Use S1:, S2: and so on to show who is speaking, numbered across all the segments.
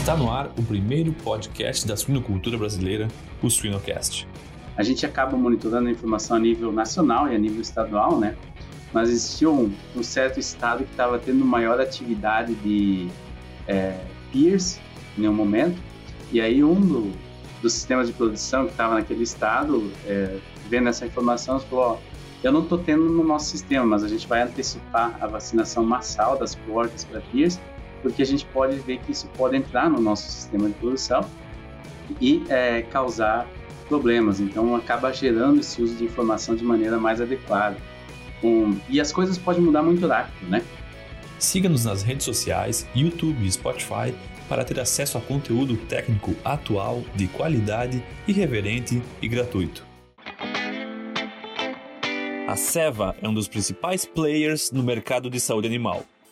S1: Está no ar o primeiro podcast da suinocultura brasileira, o Suinocast.
S2: A gente acaba monitorando a informação a nível nacional e a nível estadual, né? Mas existia um, um certo estado que estava tendo maior atividade de é, peers em um momento, e aí um do, dos sistemas de produção que estava naquele estado, é, vendo essa informação, falou: ó, eu não estou tendo no nosso sistema, mas a gente vai antecipar a vacinação massal das porcas para peers porque a gente pode ver que isso pode entrar no nosso sistema de produção e é, causar problemas. Então, acaba gerando esse uso de informação de maneira mais adequada. Um, e as coisas podem mudar muito rápido, né?
S1: Siga-nos nas redes sociais, YouTube e Spotify para ter acesso a conteúdo técnico atual, de qualidade, irreverente e gratuito. A Seva é um dos principais players no mercado de saúde animal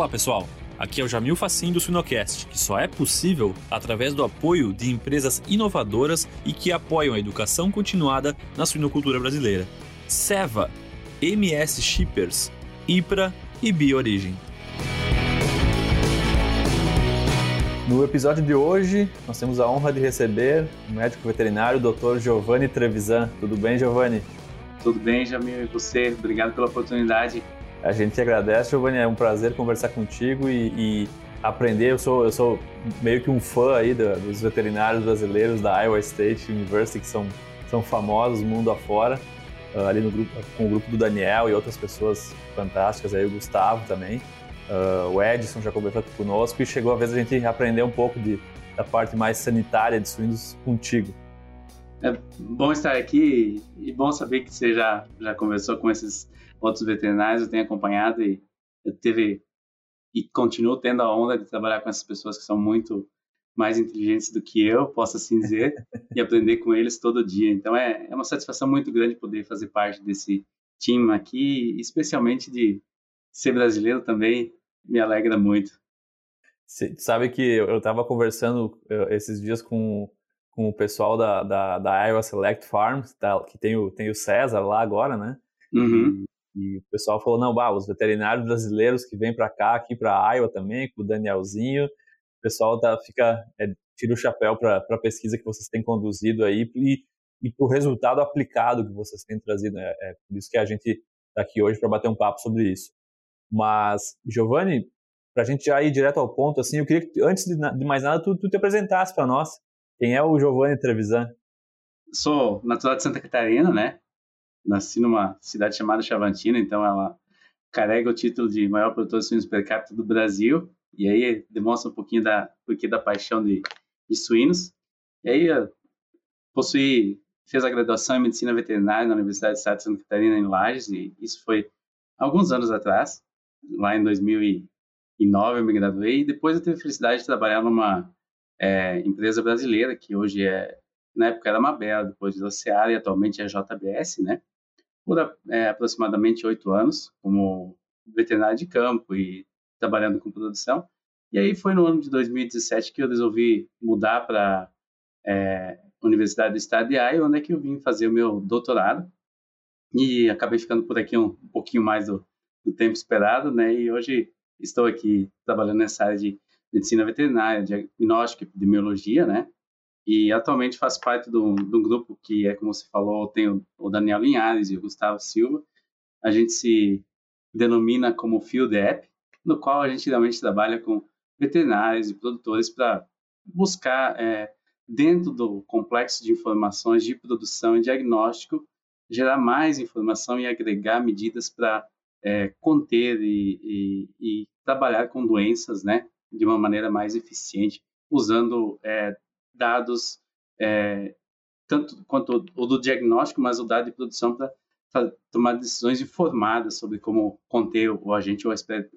S1: Olá pessoal, aqui é o Jamil Facim do Suinocast, que só é possível através do apoio de empresas inovadoras e que apoiam a educação continuada na suinocultura brasileira. Seva, MS Shippers, IPRA e Bioorigem. No episódio de hoje, nós temos a honra de receber o médico veterinário Dr. Giovanni Trevisan. Tudo bem, Giovanni?
S2: Tudo bem, Jamil, e você? Obrigado pela oportunidade.
S1: A gente te agradece, Giovanni. É um prazer conversar contigo e, e aprender. Eu sou, eu sou meio que um fã aí dos veterinários brasileiros da Iowa State University, que são, são famosos mundo afora. Uh, ali no grupo, com o grupo do Daniel e outras pessoas fantásticas, aí o Gustavo também. Uh, o Edson já conversou conosco e chegou a vez a gente aprender um pouco de, da parte mais sanitária de suínos contigo.
S2: É bom estar aqui e bom saber que você já, já conversou com esses outros veterinários, eu tenho acompanhado e eu teve e continuo tendo a onda de trabalhar com essas pessoas que são muito mais inteligentes do que eu, posso assim dizer, e aprender com eles todo dia. Então é, é uma satisfação muito grande poder fazer parte desse time aqui, especialmente de ser brasileiro também, me alegra muito.
S1: Você sabe que eu estava conversando esses dias com, com o pessoal da, da, da Iowa Select Farms, que tem o, tem o César lá agora, né?
S2: Uhum.
S1: E o pessoal falou, não, bah, os veterinários brasileiros que vêm para cá, aqui para Iowa também, com o Danielzinho, o pessoal tá, fica, é, tira o chapéu para a pesquisa que vocês têm conduzido aí e, e para o resultado aplicado que vocês têm trazido. É, é por isso que a gente está aqui hoje para bater um papo sobre isso. Mas, Giovanni, para a gente já ir direto ao ponto, assim, eu queria que, antes de, de mais nada, tu, tu te apresentasse para nós. Quem é o Giovanni Trevisan?
S2: Sou natural de Santa Catarina, né? Nasci numa cidade chamada Chavantina, então ela carrega o título de maior produtor de suínos per capita do Brasil, e aí demonstra um pouquinho da porque da paixão de, de suínos. E aí possui, fez a graduação em medicina veterinária na Universidade de Santa Catarina em Lages, e isso foi alguns anos atrás, lá em 2009 eu me graduei, e depois eu tive a felicidade de trabalhar numa é, empresa brasileira, que hoje é, na época era Mabel, depois de Oceara, e atualmente é JBS, né? por é, aproximadamente oito anos como veterinário de campo e trabalhando com produção. E aí foi no ano de 2017 que eu resolvi mudar para é, Universidade do Estado de Iowa, onde é que eu vim fazer o meu doutorado. E acabei ficando por aqui um, um pouquinho mais do, do, tempo esperado, né? E hoje estou aqui trabalhando nessa área de medicina veterinária, diagnóstico, epidemiologia, né? E atualmente faço parte de um, grupo que é, como você falou, tem o, o, Daniel Linhares e o Gustavo Silva. A gente se denomina como Field App, no qual a gente realmente trabalha com veterinários e produtores para buscar, é, dentro do complexo de informações de produção e diagnóstico, gerar mais informação e agregar medidas para é, conter e, e, e, trabalhar com doenças né, de uma maneira mais eficiente, usando é, dados, é, tanto quanto o do diagnóstico, mas o dado de produção para tomar decisões informadas sobre como conter o agente ou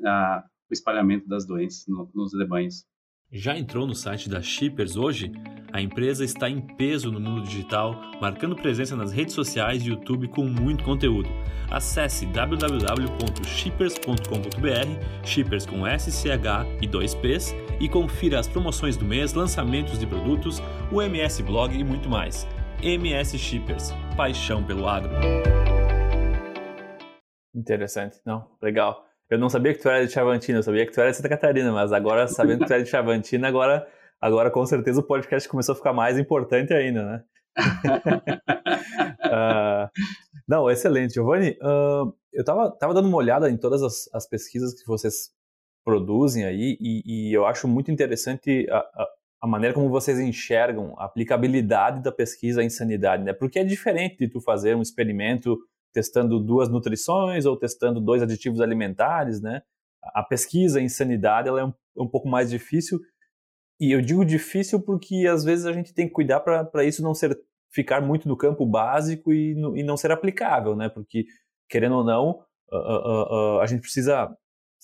S2: a, o espalhamento das doenças no, nos rebanhos.
S3: Já entrou no site da Shippers hoje? A empresa está em peso no mundo digital, marcando presença nas redes sociais e YouTube com muito conteúdo. Acesse www.shippers.com.br, Shippers com SCH e 2 Ps, e confira as promoções do mês, lançamentos de produtos, o MS Blog e muito mais. MS Shippers, paixão pelo agro.
S1: Interessante, não, legal. Eu não sabia que tu era de Chavantina, eu sabia que tu era de Santa Catarina, mas agora, sabendo que tu era de Chavantina, agora, agora com certeza o podcast começou a ficar mais importante ainda, né? uh, não, excelente. Giovanni, uh, eu estava tava dando uma olhada em todas as, as pesquisas que vocês produzem aí e, e eu acho muito interessante a, a, a, maneira como vocês enxergam a aplicabilidade da pesquisa em sanidade, né? Porque é diferente de tu fazer um experimento testando duas nutrições ou testando dois aditivos alimentares, né? A pesquisa em sanidade ela é um, um pouco mais difícil e eu digo difícil porque às vezes a gente tem que cuidar para isso não ser ficar muito no campo básico e, no, e não ser aplicável, né? Porque querendo ou não, uh, uh, uh, a gente precisa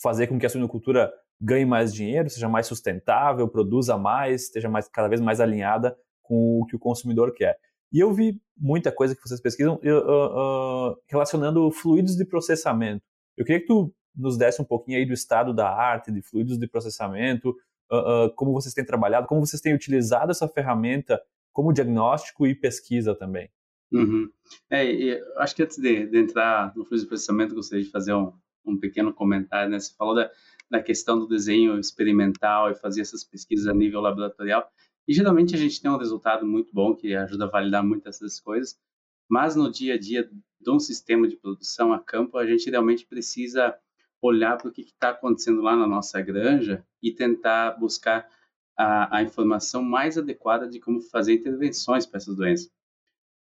S1: fazer com que a suinocultura ganhe mais dinheiro, seja mais sustentável, produza mais, esteja mais, cada vez mais alinhada com o que o consumidor quer. E eu vi muita coisa que vocês pesquisam uh, uh, relacionando fluidos de processamento. Eu queria que tu nos desse um pouquinho aí do estado da arte de fluidos de processamento, uh, como vocês têm trabalhado, como vocês têm utilizado essa ferramenta como diagnóstico e pesquisa também.
S2: Uhum. É, acho que antes de, de, entrar no fluido de processamento, gostaria de fazer um, um pequeno comentário. Né? Você falou da, da questão do desenho experimental e fazer essas pesquisas a nível laboratorial. E geralmente a gente tem um resultado muito bom que ajuda a validar muitas dessas coisas, mas no dia a dia de um sistema de produção a campo, a gente realmente precisa olhar para o que está acontecendo lá na nossa granja e tentar buscar a, a, informação mais adequada de como fazer intervenções para essas doenças.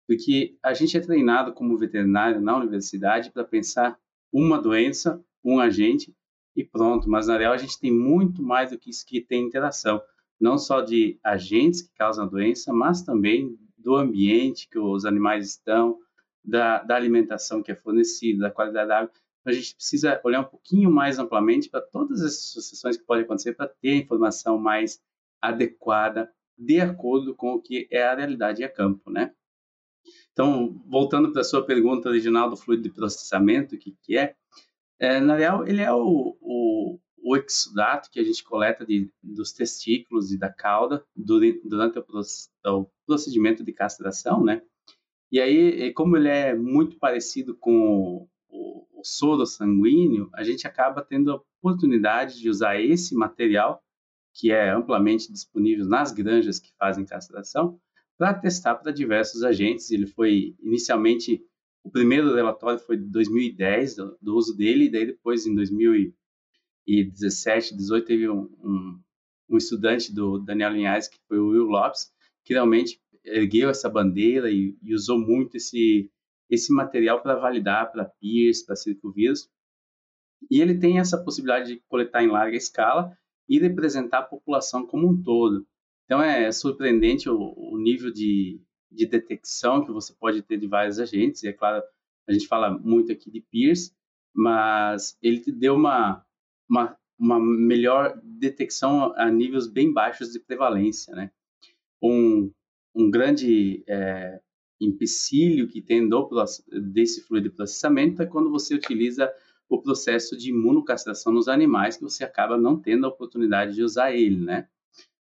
S2: Porque a gente é treinado como veterinário na universidade para pensar uma doença, um agente e pronto, mas na real a gente tem muito mais do que isso que tem interação não só de agentes que causam a doença, mas também do ambiente que os animais estão, da, da alimentação que é fornecida, da qualidade da água. Então, a gente precisa olhar um pouquinho mais amplamente para todas as sucessões que podem acontecer para ter informação mais adequada, de acordo com o que é a realidade a campo, né? Então, voltando para a sua pergunta original do fluido de processamento, o que, que é? é? Na real, ele é o, o, o exudato que a gente coleta de, dos testículos e da cauda durante, o, procedimento de castração, né? E aí, como ele é muito parecido com o, o soro sanguíneo, a gente acaba tendo a oportunidade de usar esse material, que é amplamente disponível nas granjas que fazem castração, para testar para diversos agentes. Ele foi inicialmente o primeiro relatório foi de 2010 do, do uso dele, e daí depois em 2000 e 17, 18 teve um, um, estudante do Daniel Linhares, que foi o Will Lopes, que realmente ergueu essa bandeira e, e usou muito esse, esse material para validar para PIRS, para circovírus. E ele tem essa possibilidade de coletar em larga escala e representar a população como um todo. Então é surpreendente o, o nível de, de detecção que você pode ter de vários agentes. E é claro, a gente fala muito aqui de PIRS, mas ele deu uma, uma, uma melhor detecção a níveis bem baixos de prevalência, né? Um, um grande é, empecilho que tem do, desse fluido de processamento é quando você utiliza o processo de imunocastração nos animais, que você acaba não tendo a oportunidade de usar ele, né?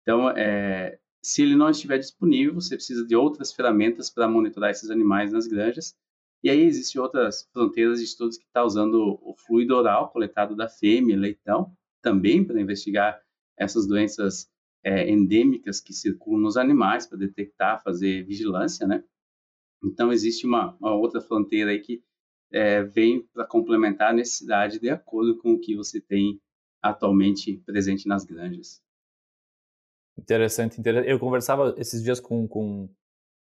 S2: Então, é, se ele não estiver disponível, você precisa de outras ferramentas para monitorar esses animais nas granjas, e aí existem outras fronteiras de estudos que estão tá usando o fluido oral coletado da fêmea, leitão, também para investigar essas doenças é, endêmicas que circulam nos animais, para detectar, fazer vigilância, né? Então, existe uma, uma outra fronteira aí que é, vem para complementar a necessidade de acordo com o que você tem atualmente presente nas granjas.
S1: Interessante, interessante. Eu conversava esses dias com, com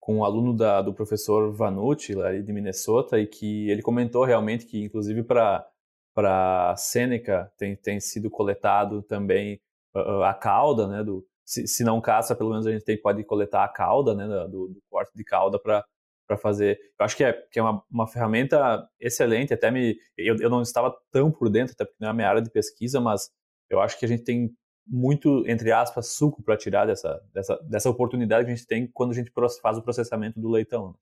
S1: com um aluno da, do professor Vanucci, lá de Minnesota, e que ele comentou realmente que, inclusive, para Sêneca tem, tem sido coletado também uh, a cauda, né, do, se, se, não caça, pelo menos a gente tem, pode coletar a cauda, né, do, do corte de cauda para para fazer. Eu acho que é, que é uma, uma ferramenta excelente, até me. Eu, eu não estava tão por dentro, até porque não é a minha área de pesquisa, mas eu acho que a gente tem muito, entre aspas, suco para tirar dessa, dessa, dessa oportunidade que a gente tem quando a gente faz o processamento do leitão. Né?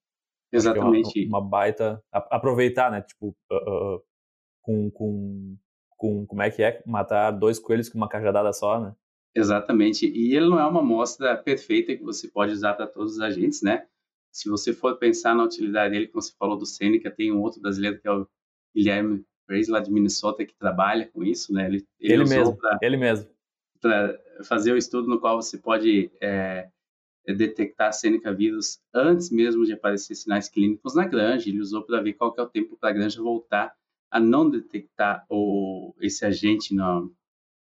S2: Exatamente.
S1: É uma, uma, baita. Aproveitar, né? Tipo, uh, uh, com, com, com. Como é que é? Matar dois coelhos com uma cajadada só, né?
S2: Exatamente. E ele não é uma amostra perfeita que você pode usar para todos os agentes, né? Se você for pensar na utilidade dele, como você falou do Seneca, tem um outro brasileiro que é o Guilherme Reis, lá de Minnesota, que trabalha com isso, né?
S1: Ele, ele, ele mesmo, pra, ele mesmo.
S2: Fazer o estudo no qual você pode é, detectar Seneca vírus antes mesmo de aparecer sinais clínicos na granja. Ele usou para ver qual que é o tempo para a granja voltar a não detectar o, esse agente no,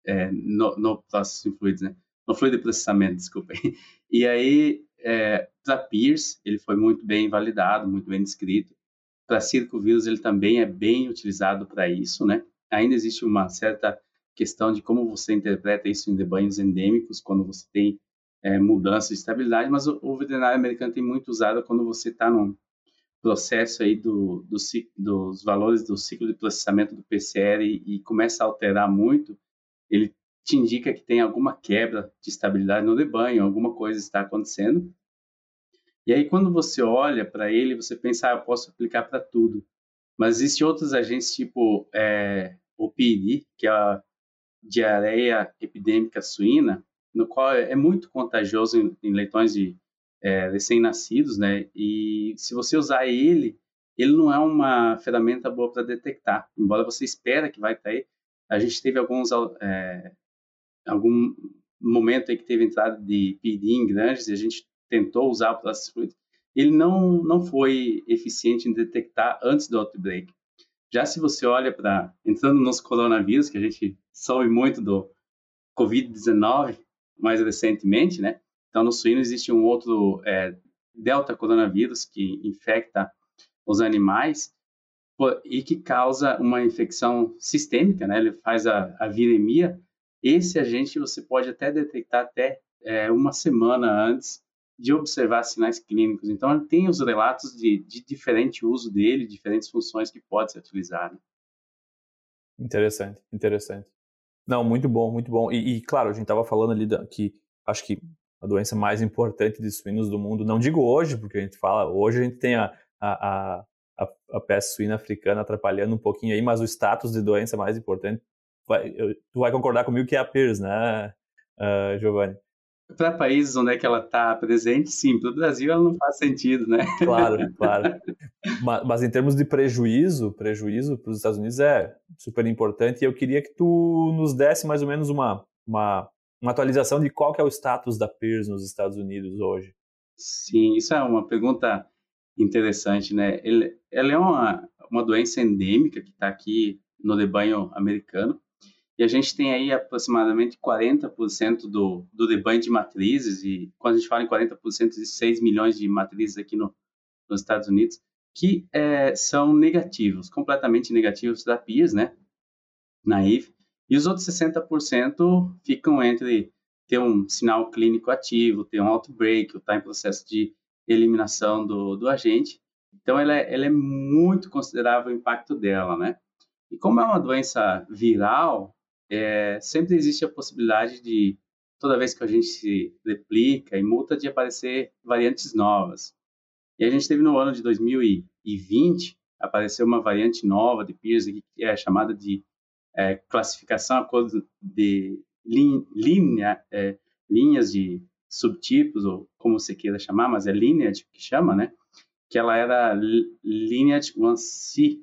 S2: é, no, no processo de fluidos, né? No fluido de processamento, desculpem. E aí, é, para Pierce, ele foi muito bem validado, muito bem descrito. Para circovírus, ele também é bem utilizado para isso, né? Ainda existe uma certa questão de como você interpreta isso em rebanhos endêmicos, quando você tem é, mudança de estabilidade, mas o, o, veterinário americano tem muito usado quando você está num processo aí do, do, dos valores do ciclo de processamento do PCR e, e começa a alterar muito, ele te indica que tem alguma quebra de estabilidade no rebanho, alguma coisa está acontecendo. E aí, quando você olha para ele, você pensa, ah, eu posso aplicar para tudo. Mas existem outros agentes, tipo é, o PID, que é a diarreia epidêmica suína, no qual é muito contagioso em, em leitões de é, recém-nascidos, né? E se você usar ele, ele não é uma ferramenta boa para detectar, embora você espera que vai cair. A gente teve alguns é, algum momento aí que teve entrada de PD em grandes e a gente tentou usar o Plastic ele não, não foi eficiente em detectar antes do outbreak. Já se você olha para, entrando nos coronavírus, que a gente soube muito do Covid-19 mais recentemente, né? Então, no suíno existe um outro é, delta coronavírus que infecta os animais e que causa uma infecção sistêmica, né? Ele faz a, a viremia esse agente você pode até detectar até é, uma semana antes de observar sinais clínicos. Então, ele tem os relatos de, de diferente uso dele, diferentes funções que pode ser utilizado.
S1: Interessante, interessante. Não, muito bom, muito bom. E, e claro, a gente estava falando ali da, que acho que a doença mais importante de suínos do mundo, não digo hoje, porque a gente fala, hoje a gente tem a, a, a, a peste suína africana atrapalhando um pouquinho aí, mas o status de doença mais importante vai, eu, tu vai concordar comigo que é a PIRS, né, uh, Giovanni?
S2: Para países onde é que ela está presente, sim. Para o Brasil, ela não faz sentido, né?
S1: Claro, claro. mas, mas, em termos de prejuízo, prejuízo para os Estados Unidos é super importante. E eu queria que tu nos desse mais ou menos uma, uma, uma atualização de qual que é o status da PIRS nos Estados Unidos hoje.
S2: Sim, isso é uma pergunta interessante, né? Ele, ela é uma, uma doença endêmica que está aqui no rebanho americano. E a gente tem aí aproximadamente 40% do, do rebanho de matrizes, e quando a gente fala em 40%, de 6 milhões de matrizes aqui no, nos Estados Unidos, que é, são negativos, completamente negativos da PIRS, né? Naive. E os outros 60% ficam entre ter um sinal clínico ativo, ter um outbreak, ou estar tá em processo de eliminação do, do agente. Então, ela é, ela é muito considerável o impacto dela, né? E como é uma doença viral, é, sempre existe a possibilidade de, toda vez que a gente se replica e muta, de aparecer variantes novas. E a gente teve no ano de 2020, apareceu uma variante nova de Pearson, que é chamada de é, classificação a cor de linha, é, linhas de subtipos, ou como você queira chamar, mas é lineage que chama, né? Que ela era lineage 1C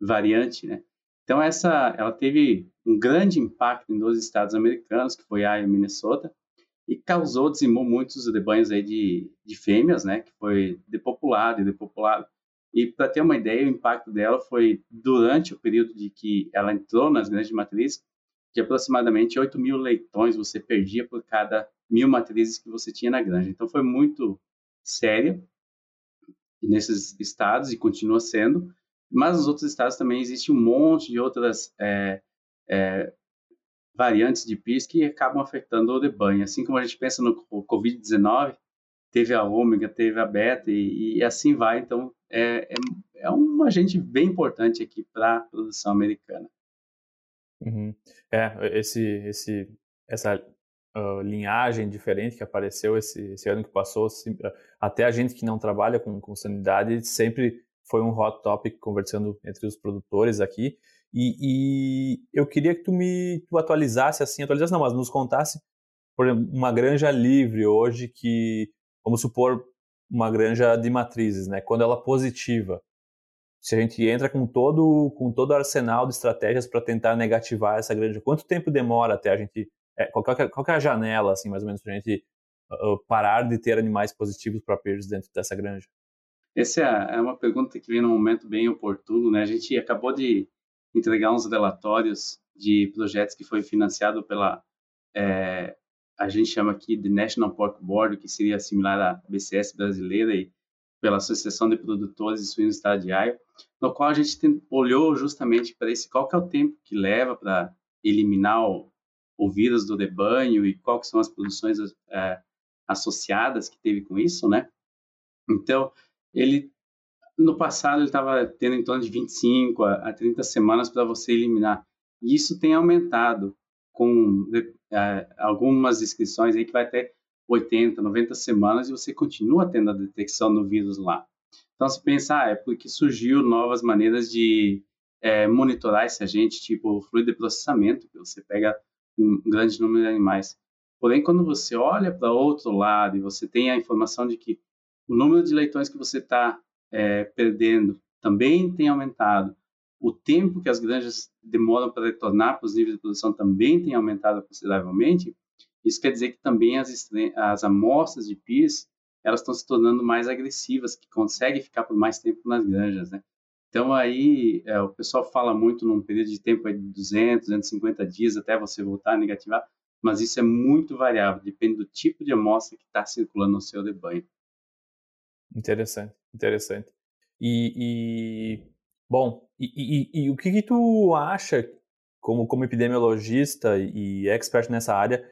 S2: variante, né? Então essa, ela teve um grande impacto em dois estados americanos, que foi Iowa e Minnesota, e causou, dizimou muitos rebanhos aí de, de fêmeas, né, que foi depopulado e depopulado. E para ter uma ideia, o impacto dela foi durante o período de que ela entrou nas grandes matrizes, de aproximadamente 8 mil leitões você perdia por cada mil matrizes que você tinha na granja. Então foi muito séria nesses estados e continua sendo. Mas nos outros estados também existe um monte de outras é, é, variantes de PIS que acabam afetando o rebanho. Assim como a gente pensa no Covid-19, teve a ômega, teve a beta e, e assim vai. Então, é, é, é um agente bem importante aqui para a produção americana.
S1: Uhum. É, esse, esse, essa uh, linhagem diferente que apareceu esse, esse ano que passou, até a gente que não trabalha com, com sanidade sempre foi um hot topic conversando entre os produtores aqui. E, e eu queria que tu me tu atualizasse assim, atualizasse não, mas nos contasse por exemplo, uma granja livre hoje que, vamos supor, uma granja de matrizes, né? Quando ela é positiva, se a gente entra com todo com todo o arsenal de estratégias para tentar negativar essa granja, quanto tempo demora até a gente é, qual, é, qual é a janela assim mais ou menos para a gente uh, parar de ter animais positivos para PIRS dentro dessa granja?
S2: Essa é, é uma pergunta que vem num momento bem oportuno, né? A gente acabou de entregar uns relatórios de projetos que foi financiado pela é, a gente chama aqui de National Pork Board, que seria similar à BCS brasileira e pela Associação de Produtores de Suínos do Estado de Iowa, no qual a gente olhou justamente para esse qual é o tempo que leva para eliminar o, o, vírus do rebanho e que são as produções é, associadas que teve com isso, né? Então, ele no passado ele estava tendo em torno de 25 a, a 30 semanas para você eliminar. E isso tem aumentado com é, algumas inscrições aí que vai até 80, 90 semanas e você continua tendo a detecção do vírus lá. Então, se pensar, ah, é porque surgiu novas maneiras de é, monitorar esse agente, tipo fluido de processamento, que você pega um grande número de animais. Porém, quando você olha para outro lado e você tem a informação de que o número de leitões que você está é, perdendo também tem aumentado, o tempo que as granjas demoram para retornar para os níveis de produção também tem aumentado consideravelmente. Isso quer dizer que também as, as amostras de PIS elas estão se tornando mais agressivas, que conseguem ficar por mais tempo nas granjas, né? Então aí é, o pessoal fala muito num período de tempo de 200, 250 dias até você voltar a negativar, mas isso é muito variável, depende do tipo de amostra que está circulando no seu rebanho.
S1: Interessante, interessante. E, e Bom, e, e, e o que, que, tu acha, como, como epidemiologista e expert nessa área,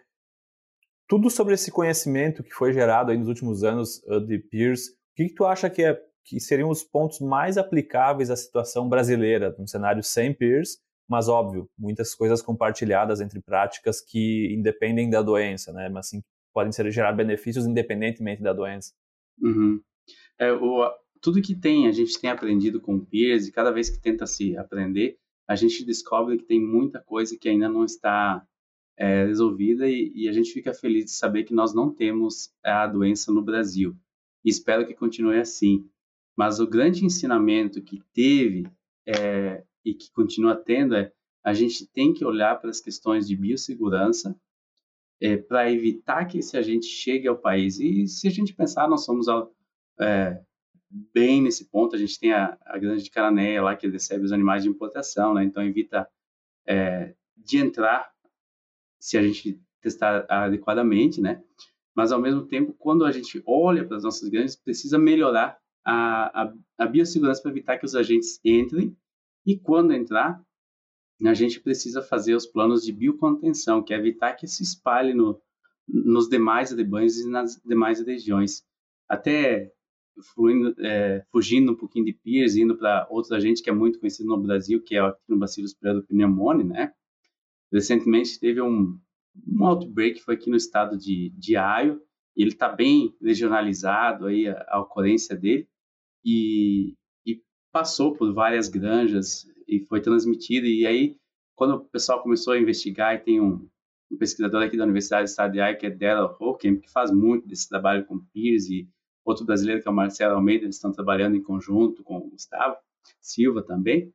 S1: tudo sobre esse conhecimento que foi gerado aí nos últimos anos uh, de peers, o que, que tu acha que, é, que seriam os pontos mais aplicáveis à situação brasileira, num cenário sem peers, mas óbvio, muitas coisas compartilhadas entre práticas que independem da doença, né? Mas assim, podem ser gerar benefícios independentemente da doença.
S2: Uhum. É, o, tudo que tem, a gente tem aprendido com peers e cada vez que tenta se aprender, a gente descobre que tem muita coisa que ainda não está é, resolvida e, e, a gente fica feliz de saber que nós não temos a doença no Brasil. E espero que continue assim. Mas o grande ensinamento que teve é, e que continua tendo é a gente tem que olhar para as questões de biossegurança é, para evitar que esse agente chegue ao país. E se a gente pensar, nós somos é, bem nesse ponto. A gente tem a, a granja de Caranéia lá, que recebe os animais de importação, né? Então, evita é, de entrar se a gente testar adequadamente, né? Mas, ao mesmo tempo, quando a gente olha para as nossas granjas, precisa melhorar a, a, a biossegurança para evitar que os agentes entrem. E, quando entrar, a gente precisa fazer os planos de biocontenção, que é evitar que se espalhe no, nos demais rebanhos e nas demais regiões. Até fluindo, é, fugindo um pouquinho de peers, indo para outro agente que é muito conhecido no Brasil, que é o Actinobacillus pneumoniae, né? Recentemente teve um, um outbreak, foi aqui no estado de, de Iowa, e ele está bem regionalizado aí, a, a ocorrência dele, e, e passou por várias granjas e foi transmitido, e aí quando o pessoal começou a investigar, e tem um, um pesquisador aqui da Universidade do Estado de Iowa, que é Della Hockem, que faz muito desse trabalho com peers e outro brasileiro que é o Marcelo Almeida, eles estão trabalhando em conjunto com o Gustavo Silva também.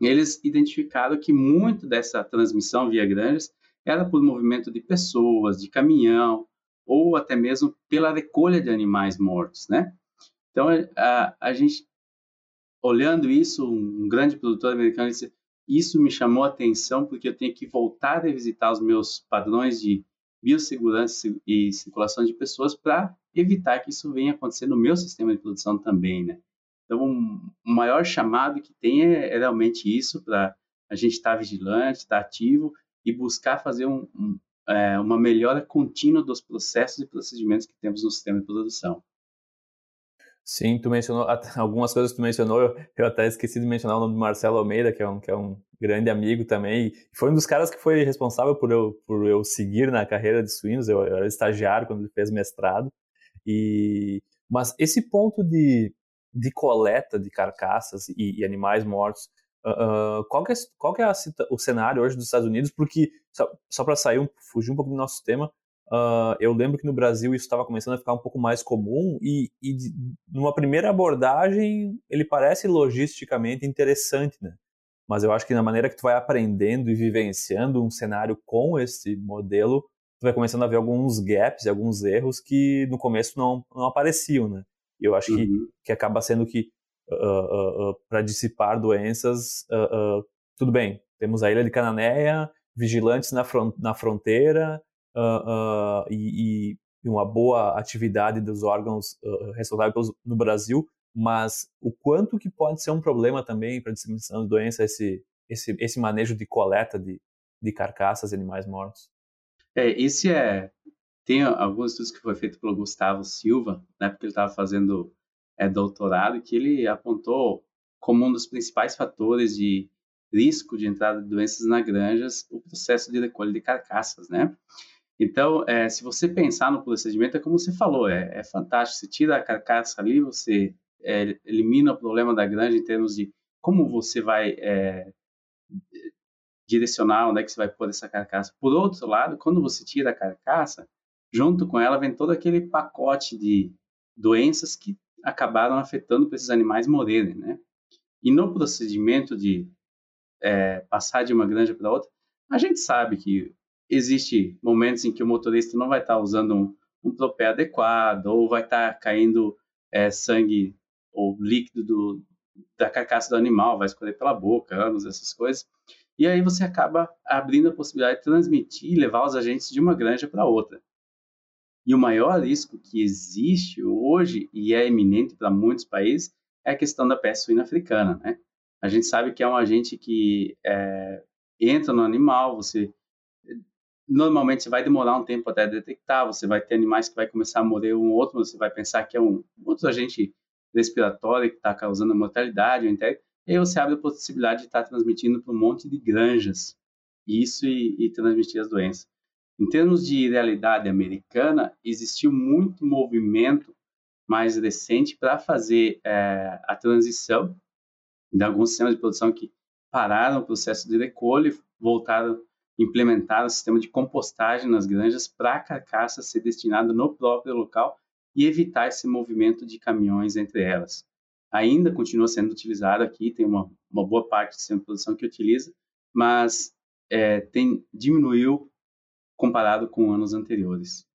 S2: Eles identificaram que muito dessa transmissão via granjas era por movimento de pessoas, de caminhão, ou até mesmo pela recolha de animais mortos, né? Então, a, a gente, olhando isso, um grande produtor americano disse, isso me chamou a atenção porque eu tenho que voltar a visitar os meus padrões de biossegurança e circulação de pessoas para evitar que isso venha acontecer no meu sistema de produção também, né? Então, um, o maior chamado que tem é, é realmente isso, para a gente estar tá vigilante, estar tá ativo e buscar fazer um, um, é, uma melhora contínua dos processos e procedimentos que temos no sistema de produção.
S1: Sim, tu mencionou algumas coisas que tu mencionou, eu, eu, até esqueci de mencionar o nome do Marcelo Almeida, que é um, que é um grande amigo também, foi um dos caras que foi responsável por eu, por eu seguir na carreira de suínos, eu, eu era estagiário quando ele fez mestrado, e, mas esse ponto de, de coleta de carcaças e, e animais mortos, uh, qual que é, qual que é a, o cenário hoje dos Estados Unidos? Porque, só, só para sair, um, fugir um pouco do nosso tema, Uh, eu lembro que no Brasil isso estava começando a ficar um pouco mais comum e, e de, numa primeira abordagem ele parece logisticamente interessante, né? Mas eu acho que na maneira que tu vai aprendendo e vivenciando um cenário com esse modelo, tu vai começando a ver alguns gaps, alguns erros que no começo não, não apareciam, né? E eu acho uhum. que, que acaba sendo que uh, uh, para dissipar doenças, tudo bem, temos a Ilha de Cananéia, vigilantes na, front, na fronteira, uh, uh, e, e, uma boa atividade dos órgãos uh, responsáveis no Brasil, mas o quanto que pode ser um problema também para a disseminação de doença esse, esse, esse manejo de coleta de, de carcaças de animais mortos?
S2: É, esse é... Tem alguns estudos que foi feito pelo Gustavo Silva, né, porque ele estava fazendo é, doutorado, que ele apontou como um dos principais fatores de risco de entrada de doenças na granjas o processo de recolha de carcaças, né? Então, é, se você pensar no procedimento, é como você falou, é, é fantástico. Você tira a carcaça ali, você é, elimina o problema da granja em termos de como você vai é, direcionar onde é que você vai pôr essa carcaça. Por outro lado, quando você tira a carcaça, junto com ela vem todo aquele pacote de doenças que acabaram afetando para esses animais morrerem, né? E no procedimento de é, passar de uma granja para outra, a gente sabe que existe momentos em que o motorista não vai estar usando um, um adequado, ou vai estar caindo é, sangue ou líquido do, da carcaça do animal, vai escorrer pela boca, anos, essas coisas. E aí você acaba abrindo a possibilidade de transmitir e levar os agentes de uma granja para outra. E o maior risco que existe hoje, e é eminente para muitos países, é a questão da peste suína africana. Né? A gente sabe que é um agente que é, entra no animal, você normalmente você vai demorar um tempo até detectar, você vai ter animais que vai começar a morrer um outro, você vai pensar que é um outro agente respiratório que está causando a mortalidade, e aí você abre a possibilidade de estar tá transmitindo para um monte de granjas, isso e, e transmitir as doenças. Em termos de realidade americana, existiu muito movimento mais recente para fazer é, a transição de alguns sistemas de produção que pararam o processo de recolha e voltaram implementar o sistema de compostagem nas granjas para a carcaça ser destinada no próprio local e evitar esse movimento de caminhões entre elas. Ainda continua sendo utilizado aqui, tem uma, uma boa parte de produção que utiliza, mas é, tem diminuiu comparado com anos anteriores.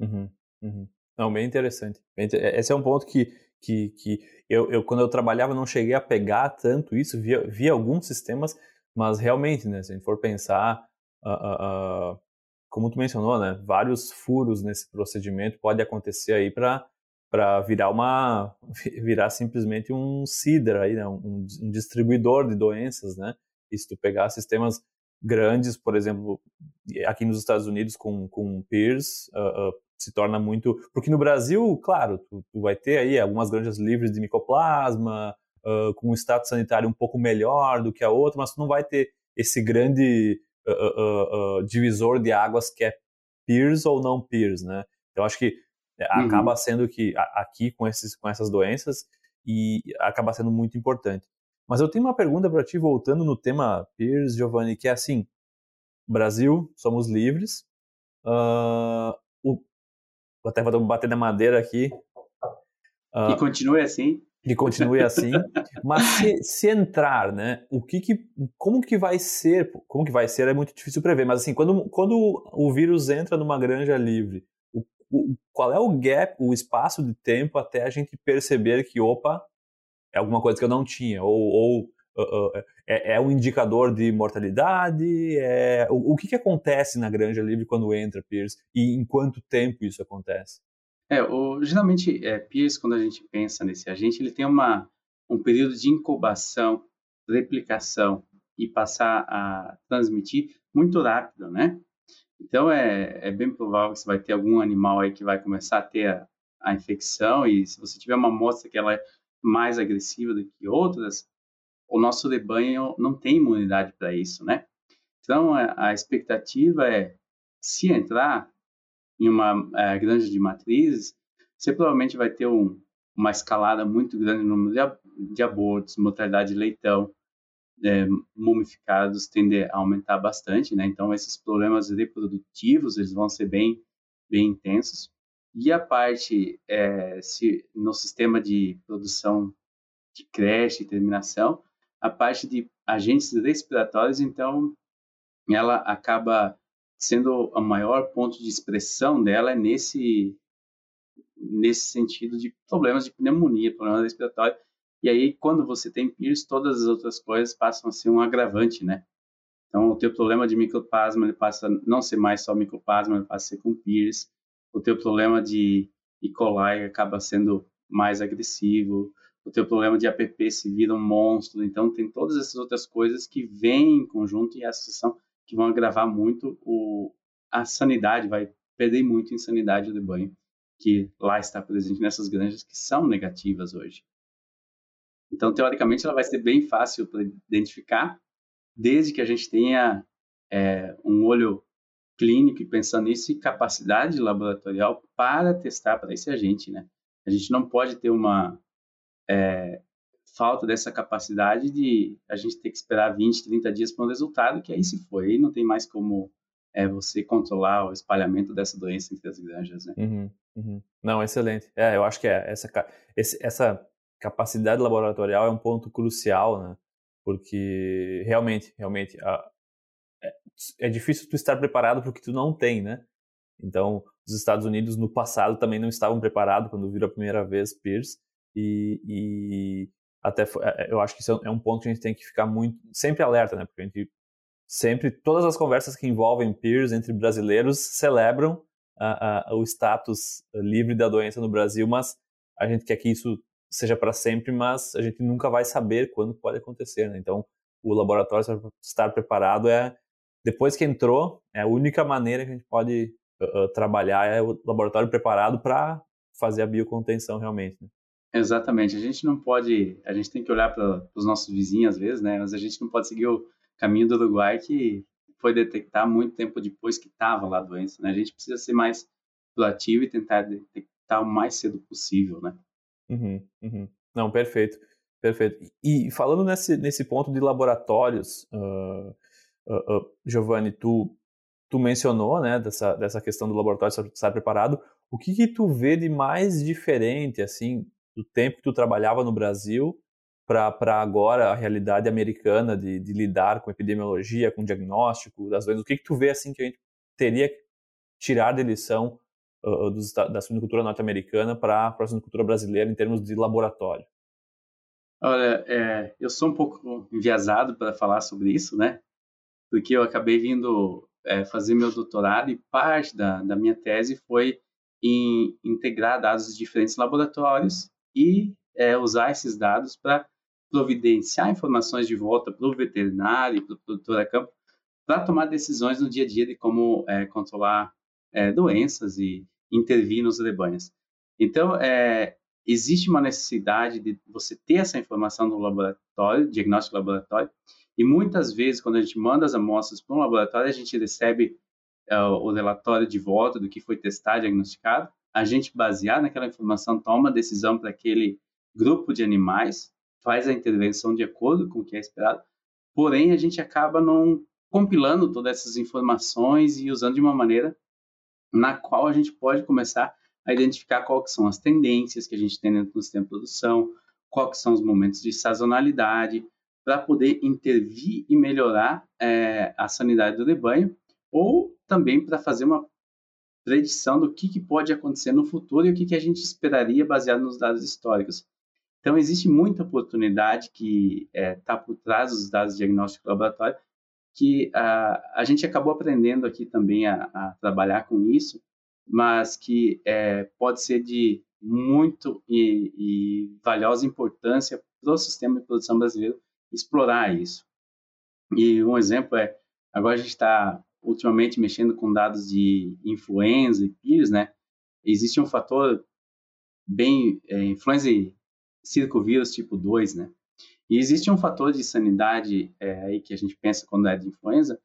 S1: Uhum, uhum. Não, bem interessante. Esse é um ponto que, que, que eu, eu, quando eu trabalhava, não cheguei a pegar tanto isso, via, via alguns sistemas, mas realmente, né, se a gente for pensar, uh, uh, como tu mencionou, né, vários furos nesse procedimento pode acontecer aí para para virar uma virar simplesmente um CIDR aí, né, um, um, distribuidor de doenças, né? E se tu pegar sistemas grandes, por exemplo, aqui nos Estados Unidos com com PIRS, uh, se torna muito porque no Brasil, claro, tu, tu, vai ter aí algumas granjas livres de micoplasma, com um status sanitário um pouco melhor do que a outra, mas tu não vai ter esse grande uh, uh, divisor de águas que é peers ou não peers, né? Então acho que é, uhum. acaba sendo que aqui com esses com essas doenças e acaba sendo muito importante. Mas eu tenho uma pergunta para ti voltando no tema peers, Giovanni, que é assim: Brasil, somos livres. Uh, o, até vou bater na madeira aqui.
S2: Uh, e continue assim
S1: que continue assim. Mas se, se, entrar, né, o que, que como que vai ser? Como que vai ser é muito difícil prever. Mas assim, quando, quando o vírus entra numa granja livre, o, o, qual é o gap, o espaço de tempo até a gente perceber que opa é alguma coisa que eu não tinha ou, ou uh, uh, é, é, um indicador de mortalidade? É, o, o que, que acontece na granja livre quando entra Pierce e em quanto tempo isso acontece?
S2: É, o, geralmente, é, PIRS, quando a gente pensa nesse agente, ele tem uma, um período de incubação, replicação e passar a transmitir muito rápido, né? Então, é, é bem provável que você vai ter algum animal aí que vai começar a ter a, a infecção e se você tiver uma amostra que ela é mais agressiva do que outras, o nosso rebanho não tem imunidade para isso, né? Então, a, a, expectativa é, se entrar em uma granja de matrizes, você provavelmente vai ter um, uma escalada muito grande no número de, de abortos, mortalidade de leitão, é, mumificados tende a aumentar bastante, né? Então, esses problemas reprodutivos, eles vão ser bem, bem intensos. E a parte, é, se, no sistema de produção de creche e terminação, a parte de agentes respiratórios, então, ela acaba sendo o maior ponto de expressão dela é nesse nesse sentido de problemas de pneumonia, problemas respiratórios. E aí, quando você tem PIRS, todas as outras coisas passam a ser um agravante, né? Então, o teu problema de micoplasma, ele passa a não ser mais só micoplasma, ele passa a ser com PIRS. O teu problema de E. coli acaba sendo mais agressivo. O teu problema de APP se vira um monstro. Então, tem todas essas outras coisas que vêm em conjunto e a associação que vão agravar muito o, a sanidade, vai perder muito em sanidade do banho que lá está presente nessas granjas que são negativas hoje. Então, teoricamente, ela vai ser bem fácil para identificar, desde que a gente tenha é, um olho clínico e pensando nisso e capacidade laboratorial para testar para esse agente, né? A gente não pode ter uma é, falta dessa capacidade de a gente ter que esperar 20, 30 dias para um resultado, que aí se foi, aí não tem mais como é, você controlar o espalhamento dessa doença entre as granjas, né?
S1: Uhum, uhum. Não, excelente. É, eu acho que é essa, essa capacidade laboratorial é um ponto crucial, né? Porque realmente, realmente, a, é, é, difícil tu estar preparado porque tu não tem, né? Então, os Estados Unidos no passado também não estavam preparados quando viram a primeira vez Pierce e, e até é, eu acho que isso é um ponto que a gente tem que ficar muito sempre alerta, né? Porque a gente sempre todas as conversas que envolvem peers entre brasileiros celebram o status livre da doença no Brasil, mas a gente quer que isso seja para sempre, mas a gente nunca vai saber quando pode acontecer. Né? Então, o laboratório estar preparado é depois que entrou, é a única maneira que a gente pode uh, trabalhar é o laboratório preparado para fazer a biocontenção realmente. Né?
S2: Exatamente. A gente não pode, a gente tem que olhar para os nossos vizinhos às vezes, né? Mas a gente não pode seguir o caminho do Uruguai que foi detectar muito tempo depois que estava lá a doença, né? A gente precisa ser mais proativo e tentar detectar o mais cedo possível, né?
S1: Uhum, uhum. Não, perfeito, perfeito. E falando nesse, nesse ponto de laboratórios, uh, uh, uh, Giovanni, tu, tu mencionou, né, dessa, dessa questão do laboratório estar preparado. O que que tu vê de mais diferente, assim, do tempo que tu trabalhava no Brasil para agora a realidade americana de, de, lidar com epidemiologia, com diagnóstico das doenças? O que que tu vê, assim, que a gente teria que tirar de lição uh, dos, da suinocultura norte-americana para a suinocultura brasileira em termos de laboratório?
S2: Olha, é, eu sou um pouco enviesado para falar sobre isso, né? Porque eu acabei vindo é, fazer meu doutorado e parte da, da minha tese foi em integrar dados de diferentes laboratórios e é, usar esses dados para providenciar informações de volta para o veterinário, para o produtor a campo, para tomar decisões no dia a dia de como é, controlar é, doenças e intervir nos rebanhos. Então, é, existe uma necessidade de você ter essa informação no laboratório, diagnóstico laboratório, e muitas vezes, quando a gente manda as amostras para um laboratório, a gente recebe é, o relatório de volta do que foi testado, diagnosticado, a gente, baseado naquela informação, toma a decisão para aquele grupo de animais, faz a intervenção de acordo com o que é esperado, porém, a gente acaba não compilando todas essas informações e usando de uma maneira na qual a gente pode começar a identificar quais são as tendências que a gente tem dentro do sistema de produção, quais são os momentos de sazonalidade, para poder intervir e melhorar é, a sanidade do rebanho, ou também para fazer uma predição do que, que, pode acontecer no futuro e o que, que a gente esperaria baseado nos dados históricos. Então, existe muita oportunidade que está é, tá por trás dos dados diagnósticos laboratório que a, a gente acabou aprendendo aqui também a, a trabalhar com isso, mas que é, pode ser de muito e, e valiosa importância para o sistema de produção brasileiro explorar isso. E um exemplo é, agora a gente está ultimamente mexendo com dados de influenza e PIRS, né? Existe um fator bem é, influenza e circovírus tipo 2, né? E existe um fator de sanidade é, aí que a gente pensa quando é de influenza,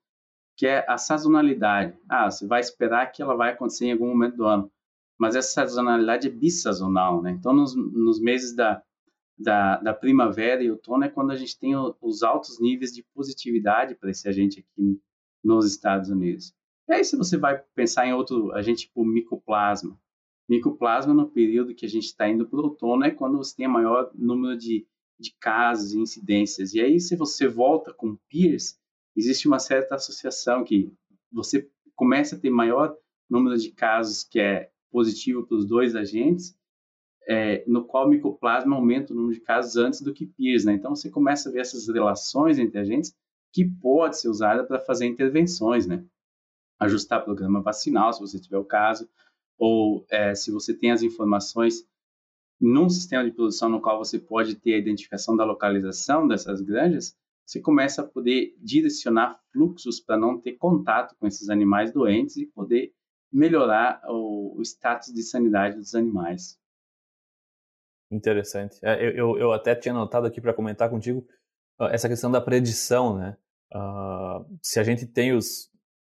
S2: que é a sazonalidade. Ah, você vai esperar que ela vai acontecer em algum momento do ano. Mas essa sazonalidade é bissazonal, né? Então, nos, nos meses da, da, da, primavera e outono é quando a gente tem o, os altos níveis de positividade para esse agente aqui nos Estados Unidos. E aí, se você vai pensar em outro agente tipo micoplasma, micoplasma no período que a gente está indo para o outono é quando você tem maior número de, de casos e incidências. E aí, se você volta com PIRS, existe uma certa associação que você começa a ter maior número de casos que é positivo para os dois agentes, é, no qual o micoplasma aumenta o número de casos antes do que PIRS. Né? Então, você começa a ver essas relações entre agentes que pode ser usada para fazer intervenções, né? Ajustar programa vacinal, se você tiver o caso, ou é, se você tem as informações num sistema de produção no qual você pode ter a identificação da localização dessas granjas, você começa a poder direcionar fluxos para não ter contato com esses animais doentes e poder melhorar o, o status de sanidade dos animais.
S1: Interessante. É, eu, eu, eu até tinha anotado aqui para comentar contigo essa questão da predição, né? Uh, se a gente tem os,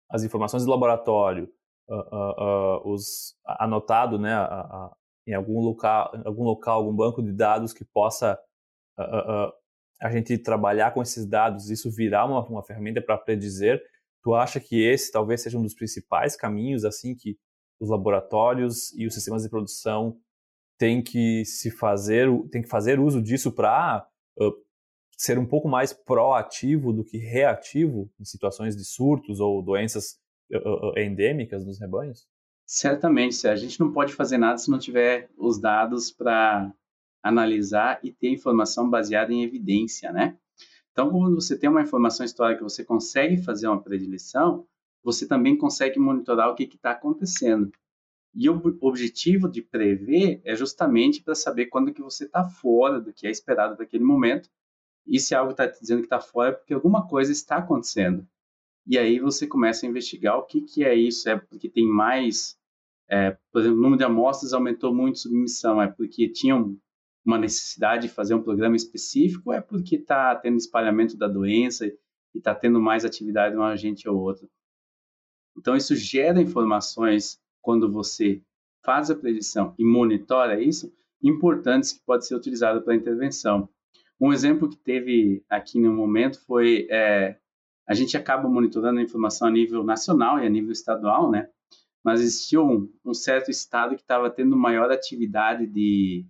S1: as informações do laboratório, uh, uh, os anotado, né, em algum local, algum local, algum banco de dados que possa a gente trabalhar com esses dados, isso virar uma, uma ferramenta para predizer. Tu acha que esse talvez seja um dos principais caminhos, assim, que os laboratórios e os sistemas de produção têm que se fazer, tem que fazer uso disso para ser um pouco mais proativo do que reativo em situações de surtos ou doenças uh, endêmicas nos rebanhos?
S2: Certamente, a gente não pode fazer nada se não tiver os dados para analisar e ter informação baseada em evidência, né? Então, quando você tem uma informação histórica, você consegue fazer uma predileção, você também consegue monitorar o que está acontecendo. E o objetivo de prever é justamente para saber quando que você está fora do que é esperado naquele momento e se algo está dizendo que está fora, é porque alguma coisa está acontecendo. E aí você começa a investigar o que, que é isso. É porque tem mais. É, por exemplo, o número de amostras aumentou muito submissão. É porque tinham uma necessidade de fazer um programa específico? É porque está tendo espalhamento da doença e está tendo mais atividade de um agente ou outro? Então, isso gera informações quando você faz a predição e monitora isso, importantes que pode ser utilizado para intervenção. Um exemplo que teve aqui no momento foi é, a gente acaba monitorando a informação a nível nacional e a nível estadual, né? Mas existia um, um certo estado que estava tendo maior atividade de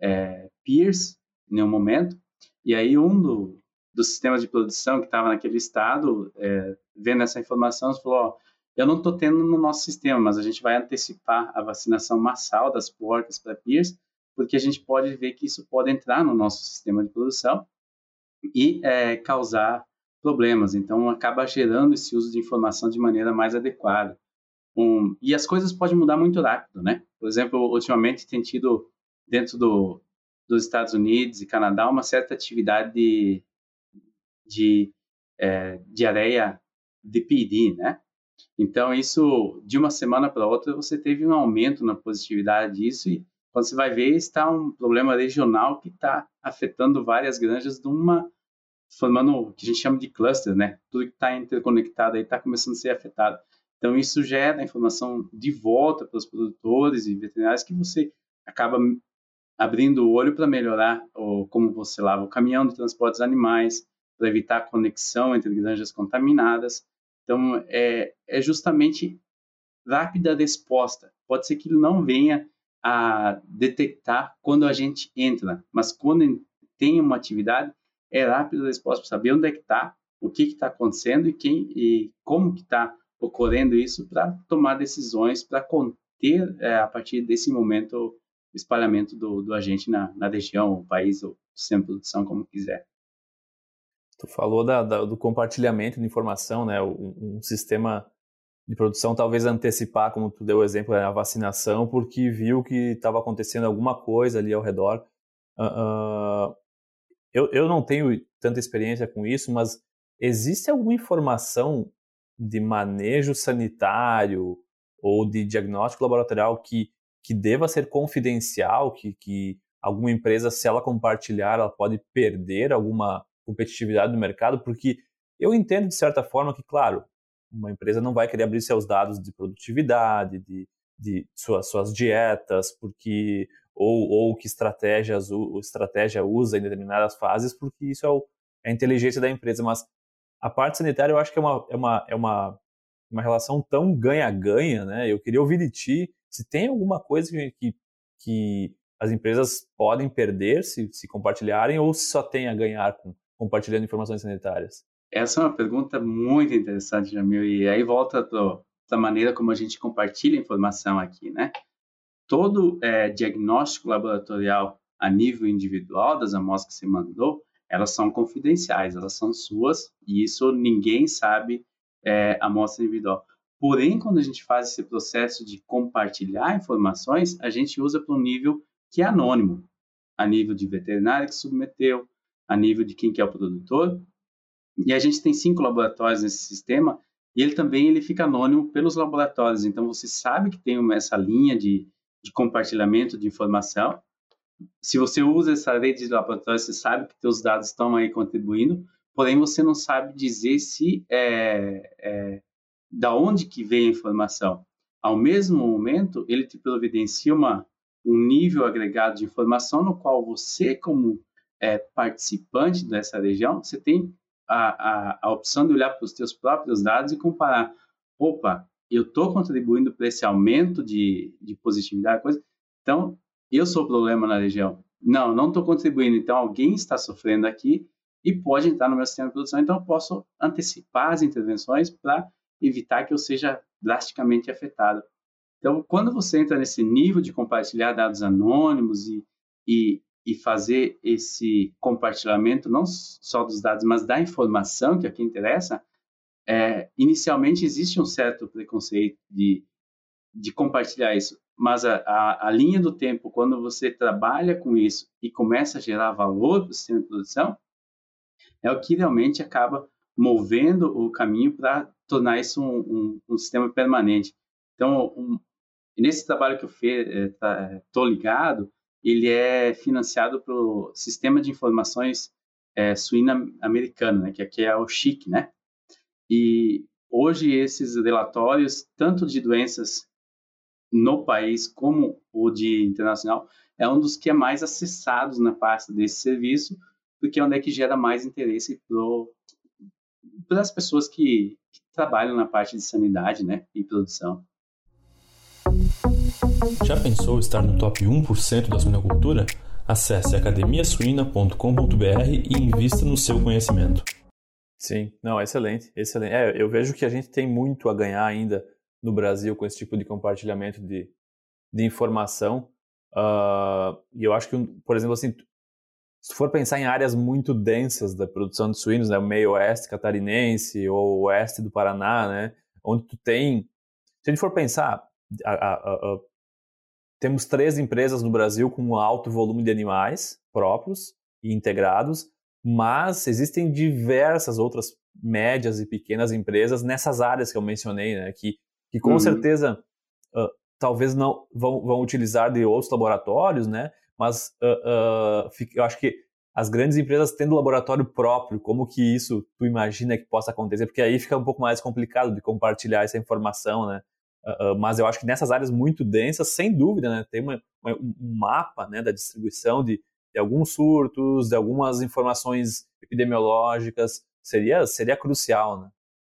S2: é, peers em um momento, e aí um do, dos sistemas de produção que estava naquele estado, é, vendo essa informação, falou: ó, eu não estou tendo no nosso sistema, mas a gente vai antecipar a vacinação massal das porcas para peers porque a gente pode ver que isso pode entrar no nosso sistema de produção e é, causar problemas. Então, acaba gerando esse uso de informação de maneira mais adequada. Um, e as coisas podem mudar muito rápido, né? Por exemplo, ultimamente tem tido dentro do, dos Estados Unidos e Canadá uma certa atividade de, de é, diarreia de PD, né? Então, isso, de uma semana para outra, você teve um aumento na positividade disso e você vai ver, está um problema regional que está afetando várias granjas de uma formando o que a gente chama de cluster, né? Tudo que está interconectado aí está começando a ser afetado. Então isso gera informação de volta para os produtores e veterinários que você acaba abrindo o olho para melhorar o, como você lava o caminhão de transporte dos animais, para evitar a conexão entre granjas contaminadas. Então é, é justamente rápida resposta. Pode ser que não venha a detectar quando a gente entra, mas quando tem uma atividade, é rápido a resposta para saber onde é que está, o que está acontecendo e, quem, e como que está ocorrendo isso para tomar decisões para conter, é, a partir desse momento, o espalhamento do, do agente na, na região, país, ou sem produção, como quiser.
S1: Tu falou da, da, do compartilhamento de informação, né? Um, um sistema de produção talvez antecipar, como tu deu o exemplo, né, a vacinação, porque viu que estava acontecendo alguma coisa ali ao redor. Uh, uh, eu, eu não tenho tanta experiência com isso, mas existe alguma informação de manejo sanitário ou de diagnóstico laboratorial que, que deva ser confidencial, que, que alguma empresa, se ela compartilhar, ela pode perder alguma competitividade no mercado? Porque eu entendo, de certa forma, que, claro, uma empresa não vai querer abrir seus dados de produtividade, de, de suas, suas dietas, porque ou, ou que estratégias o estratégia usa em determinadas fases, porque isso é, o, é a inteligência da empresa. Mas a parte sanitária eu acho que é uma, é uma, é uma, uma relação tão ganha-ganha, né? Eu queria ouvir de ti se tem alguma coisa que, que as empresas podem perder se, se compartilharem ou se só tem a ganhar com compartilhando informações sanitárias.
S2: Essa é uma pergunta muito interessante, Jamil, e aí volta da maneira como a gente compartilha informação aqui, né? Todo é, diagnóstico laboratorial a nível individual das amostras que você mandou, elas são confidenciais, elas são suas e isso ninguém sabe é, amostra individual. Porém, quando a gente faz esse processo de compartilhar informações, a gente usa para um nível que é anônimo, a nível de veterinário que submeteu, a nível de quem que é o produtor. E a gente tem cinco laboratórios nesse sistema e ele também ele fica anônimo pelos laboratórios. Então você sabe que tem essa linha de, de compartilhamento de informação. Se você usa essa rede de laboratórios, você sabe que seus dados estão aí contribuindo, porém você não sabe dizer se é, é da onde que vem a informação. Ao mesmo momento, ele te providencia uma, um nível agregado de informação no qual você, como é, participante dessa região, você tem a, a, a opção de olhar para os seus próprios dados e comparar. Opa, eu estou contribuindo para esse aumento de, de positividade, coisa. Então, eu sou o problema na região. Não, não estou contribuindo. Então, alguém está sofrendo aqui e pode entrar no meu sistema de produção. Então, eu posso antecipar as intervenções para evitar que eu seja drasticamente afetado. Então, quando você entra nesse nível de compartilhar dados anônimos e, e, e fazer esse compartilhamento não só dos dados, mas da informação, que que interessa, é, inicialmente existe um certo preconceito de, de compartilhar isso, mas a, a, a, linha do tempo, quando você trabalha com isso e começa a gerar valor para o sistema de produção, é o que realmente acaba movendo o caminho para tornar isso um, um, um, sistema permanente. Então, um, nesse trabalho que eu estou tá, ligado, ele é financiado pelo Sistema de Informações é, Suína Americano, né, que aqui é o CHIC, né? E hoje esses relatórios, tanto de doenças no país como o de internacional, é um dos que é mais acessados na parte desse serviço, porque é onde é que gera mais interesse para as pessoas que, que trabalham na parte de sanidade né, e produção.
S3: Já pensou estar no top 1% da suinocultura? Acesse academiasuina.com.br e invista no seu conhecimento.
S1: Sim, não, excelente, excelente. É, eu vejo que a gente tem muito a ganhar ainda no Brasil com esse tipo de compartilhamento de, de informação. Uh, e eu acho que, por exemplo, assim, se for pensar em áreas muito densas da produção de suínos, né, o meio oeste catarinense ou oeste do Paraná, né, onde tu tem, se a gente for pensar, a, a, temos três empresas no Brasil com um alto volume de animais próprios e integrados, mas existem diversas outras médias e pequenas empresas nessas áreas que eu mencionei, né, que, que com uhum. certeza uh, talvez não vão, vão utilizar de outros laboratórios, né, mas uh, uh, eu acho que as grandes empresas tendo laboratório próprio, como que isso tu imagina que possa acontecer? Porque aí fica um pouco mais complicado de compartilhar essa informação, né? Uh, mas eu acho que nessas áreas muito densas, sem dúvida, né, tem uma, uma, um mapa né, da distribuição de, de, alguns surtos, de algumas informações epidemiológicas, seria, seria crucial, né?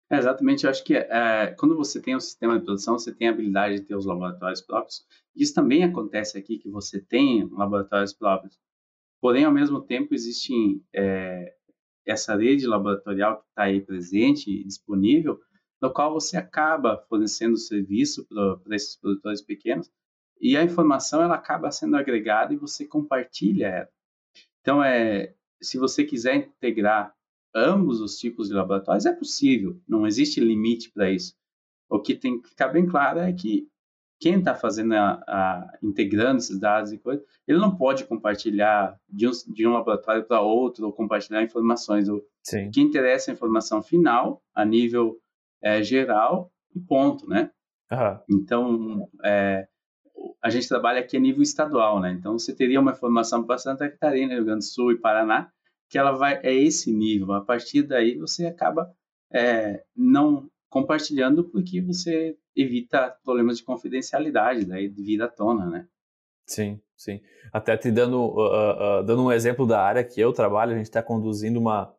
S2: É, exatamente, eu acho que é, quando você tem um sistema de produção, você tem a habilidade de ter os laboratórios próprios. Isso também acontece aqui, que você tem laboratórios próprios. Porém, ao mesmo tempo, existe é, essa rede laboratorial que está aí presente e disponível, no qual você acaba fornecendo serviço para esses produtores pequenos e a informação ela acaba sendo agregada e você compartilha ela. Então, é, se você quiser integrar ambos os tipos de laboratórios, é possível, não existe limite para isso. O que tem que ficar bem claro é que quem está fazendo a, a, integrando esses dados e coisas, ele não pode compartilhar de um, de um laboratório para outro ou compartilhar informações. O
S1: Sim.
S2: que interessa é a informação final a nível é, geral e ponto, né?
S1: Uhum.
S2: Então, é, a gente trabalha aqui a nível estadual, né? Então, você teria uma informação para Santa Catarina, Rio Grande do Sul e Paraná, que ela vai é esse nível. A partir daí, você acaba é, não compartilhando porque você evita problemas de confidencialidade, daí vir à tona, né?
S1: Sim, sim. Até te dando, uh, uh, dando um exemplo da área que eu trabalho, a gente está conduzindo uma,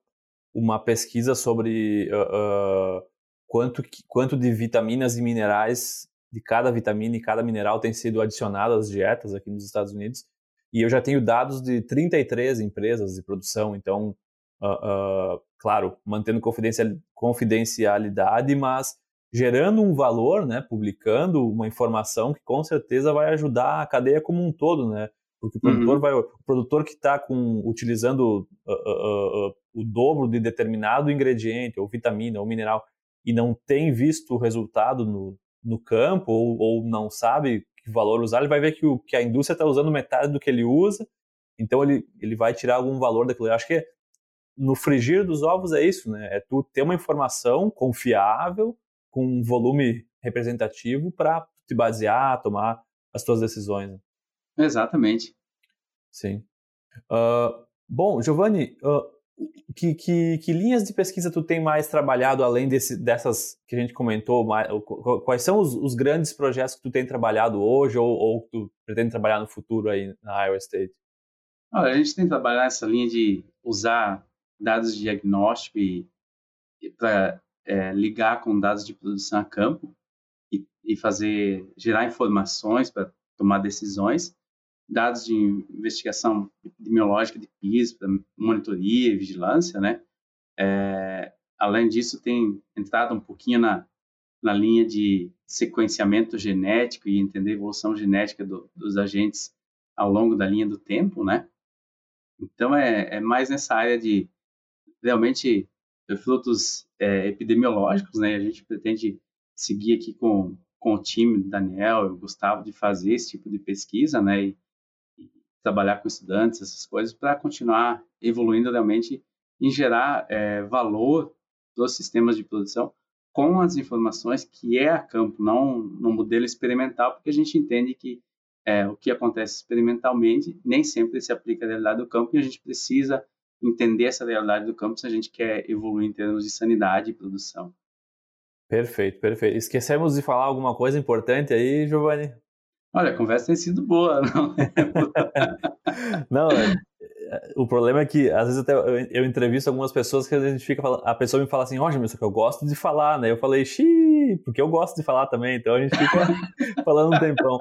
S1: uma pesquisa sobre uh, quanto, quanto de vitaminas e minerais de cada vitamina e cada mineral tem sido adicionado às dietas aqui nos Estados Unidos. E eu já tenho dados de 33 empresas de produção, então, claro, mantendo confidencialidade, mas gerando um valor, né, publicando uma informação que com certeza vai ajudar a cadeia como um todo, né? Porque o produtor, uhum. vai, o produtor que está utilizando uh, uh, uh, o dobro de determinado ingrediente, ou vitamina, ou mineral, e não tem visto o resultado no, no campo, ou, ou não sabe que valor usar, ele vai ver que, o, que a indústria está usando metade do que ele usa, então ele, ele vai tirar algum valor daquilo. Eu acho que no frigir dos ovos é isso, né? É tu ter uma informação confiável, com um volume representativo para te basear, tomar as tuas decisões. Né?
S2: Exatamente.
S1: Sim. Uh, bom, Giovanni, uh, que, que, que, linhas de pesquisa tu tem mais trabalhado além desse, dessas que a gente comentou? Quais são os, os, grandes projetos que tu tem trabalhado hoje ou, ou que tu pretende trabalhar no futuro aí na Iowa State?
S2: Olha, a gente tem trabalhado nessa linha de usar dados de diagnóstico para é, ligar com dados de produção a campo e, e fazer gerar informações para tomar decisões, dados de investigação epidemiológica de PIS, monitoria e vigilância, né? É, além disso, tem entrado um pouquinho na, na linha de sequenciamento genético e entender a evolução genética do, dos agentes ao longo da linha do tempo, né? Então, é, é mais nessa área de realmente frutos é, epidemiológicos, né? A gente pretende seguir aqui com, com o time Daniel e Gustavo de fazer esse tipo de pesquisa, né? E trabalhar com estudantes, essas coisas, para continuar evoluindo realmente em gerar é, valor dos sistemas de produção com as informações que é a campo, não no modelo experimental, porque a gente entende que é, o que acontece experimentalmente nem sempre se aplica à realidade do campo e a gente precisa entender essa realidade do campo se a gente quer evoluir em termos de sanidade e produção.
S1: Perfeito, perfeito. Esquecemos de falar alguma coisa importante aí, Giovanni?
S2: Olha, a conversa tem sido boa, não
S1: Não, é, é, o problema é que às vezes até eu, entrevisto algumas pessoas que a gente fica falando, a pessoa me fala assim, ó, oh, que eu gosto de falar, né? Eu falei, xiii, porque eu gosto de falar também, então a gente fica falando um tempão.